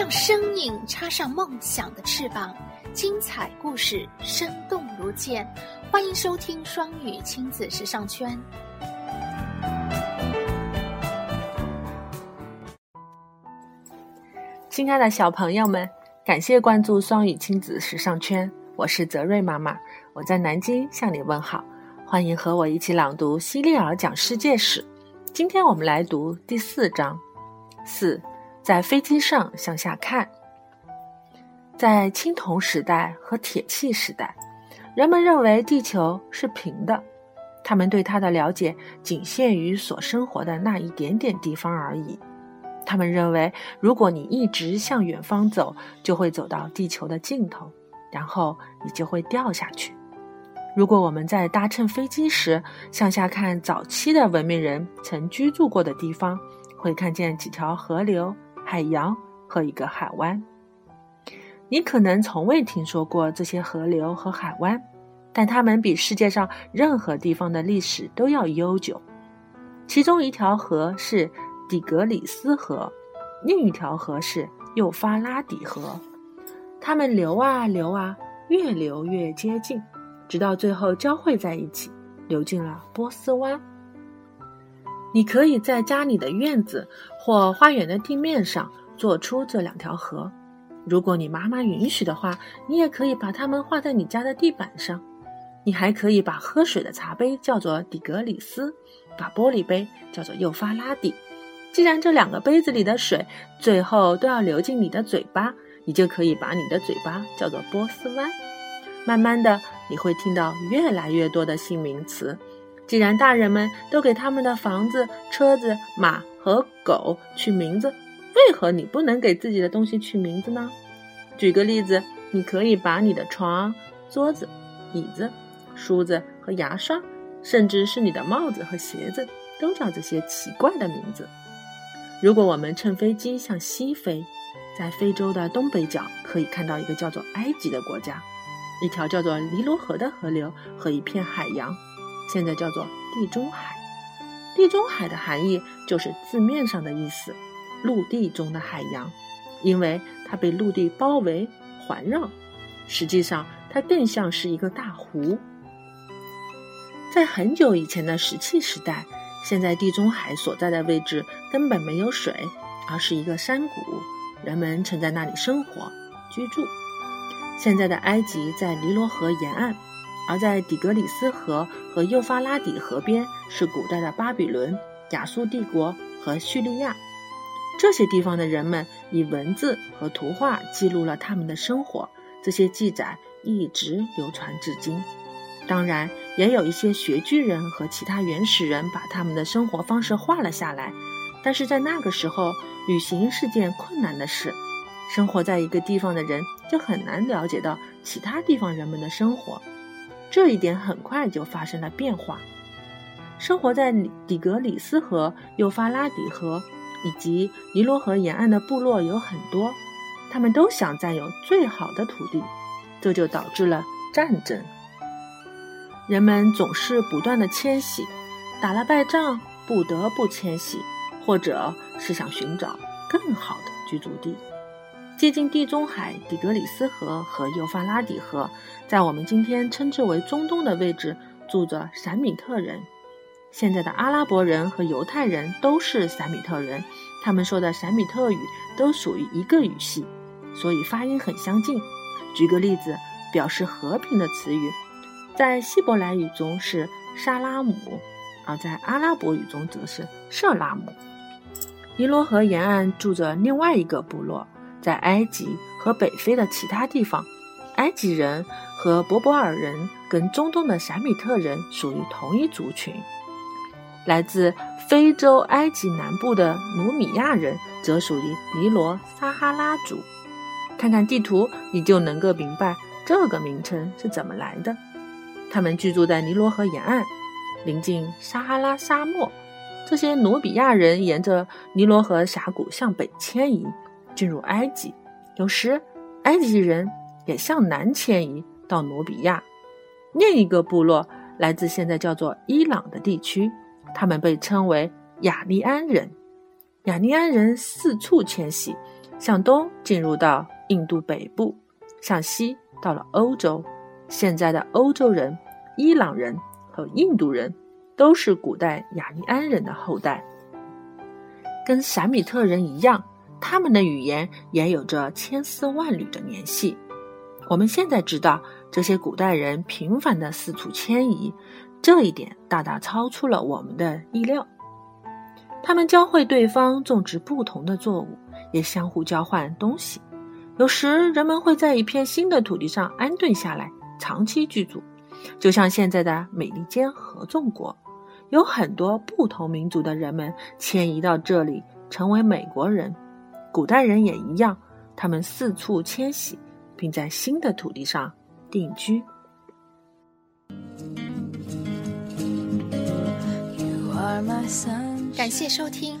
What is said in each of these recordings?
让声音插上梦想的翅膀，精彩故事生动如见。欢迎收听双语亲子时尚圈。亲爱的小朋友们，感谢关注双语亲子时尚圈，我是泽瑞妈妈，我在南京向你问好。欢迎和我一起朗读《希利尔讲世界史》。今天我们来读第四章。四，在飞机上向下看。在青铜时代和铁器时代，人们认为地球是平的，他们对它的了解仅限于所生活的那一点点地方而已。他们认为，如果你一直向远方走，就会走到地球的尽头，然后你就会掉下去。如果我们在搭乘飞机时向下看，早期的文明人曾居住过的地方，会看见几条河流、海洋和一个海湾。你可能从未听说过这些河流和海湾，但它们比世界上任何地方的历史都要悠久。其中一条河是底格里斯河，另一条河是幼发拉底河。它们流啊流啊，越流越接近。直到最后交汇在一起，流进了波斯湾。你可以在家里的院子或花园的地面上做出这两条河。如果你妈妈允许的话，你也可以把它们画在你家的地板上。你还可以把喝水的茶杯叫做底格里斯，把玻璃杯叫做幼发拉底。既然这两个杯子里的水最后都要流进你的嘴巴，你就可以把你的嘴巴叫做波斯湾。慢慢的。你会听到越来越多的新名词。既然大人们都给他们的房子、车子、马和狗取名字，为何你不能给自己的东西取名字呢？举个例子，你可以把你的床、桌子、椅子、梳子和牙刷，甚至是你的帽子和鞋子，都叫这些奇怪的名字。如果我们乘飞机向西飞，在非洲的东北角可以看到一个叫做埃及的国家。一条叫做尼罗河的河流和一片海洋，现在叫做地中海。地中海的含义就是字面上的意思，陆地中的海洋，因为它被陆地包围环绕。实际上，它更像是一个大湖。在很久以前的石器时代，现在地中海所在的位置根本没有水，而是一个山谷，人们曾在那里生活居住。现在的埃及在尼罗河沿岸，而在底格里斯河和幼发拉底河边是古代的巴比伦、亚述帝国和叙利亚。这些地方的人们以文字和图画记录了他们的生活，这些记载一直流传至今。当然，也有一些穴居人和其他原始人把他们的生活方式画了下来。但是在那个时候，旅行是件困难的事。生活在一个地方的人就很难了解到其他地方人们的生活，这一点很快就发生了变化。生活在底格里斯河、幼发拉底河以及尼罗河沿岸的部落有很多，他们都想占有最好的土地，这就导致了战争。人们总是不断的迁徙，打了败仗不得不迁徙，或者是想寻找更好的居住地。接近地中海，底格里斯河和幼发拉底河，在我们今天称之为中东的位置，住着闪米特人。现在的阿拉伯人和犹太人都是闪米特人，他们说的闪米特语都属于一个语系，所以发音很相近。举个例子，表示和平的词语，在希伯来语中是沙拉姆，而在阿拉伯语中则是舍拉姆。尼罗河沿岸住着另外一个部落。在埃及和北非的其他地方，埃及人和博博尔人跟中东的闪米特人属于同一族群。来自非洲埃及南部的努米亚人则属于尼罗撒哈拉族。看看地图，你就能够明白这个名称是怎么来的。他们居住在尼罗河沿岸，临近撒哈拉沙漠。这些努比亚人沿着尼罗河峡谷向北迁移。进入埃及，有时埃及人也向南迁移到努比亚。另一个部落来自现在叫做伊朗的地区，他们被称为雅利安人。雅利安人四处迁徙，向东进入到印度北部，向西到了欧洲。现在的欧洲人、伊朗人和印度人都是古代雅利安人的后代。跟闪米特人一样，他们的语言也有着千丝万缕的联系。我们现在知道，这些古代人频繁的四处迁移，这一点大大超出了我们的意料。他们教会对方种植不同的作物，也相互交换东西。有时，人们会在一片新的土地上安顿下来，长期居住，就像现在的美利坚合众国，有很多不同民族的人们迁移到这里，成为美国人。古代人也一样，他们四处迁徙。并在新的土地上定居。感谢收听。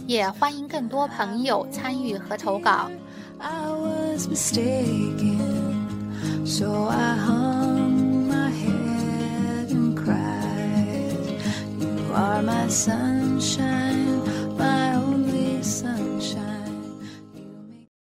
也欢迎更多朋友参与和投稿。I was mistaken, so I hung my head and cried. You are my sunshine.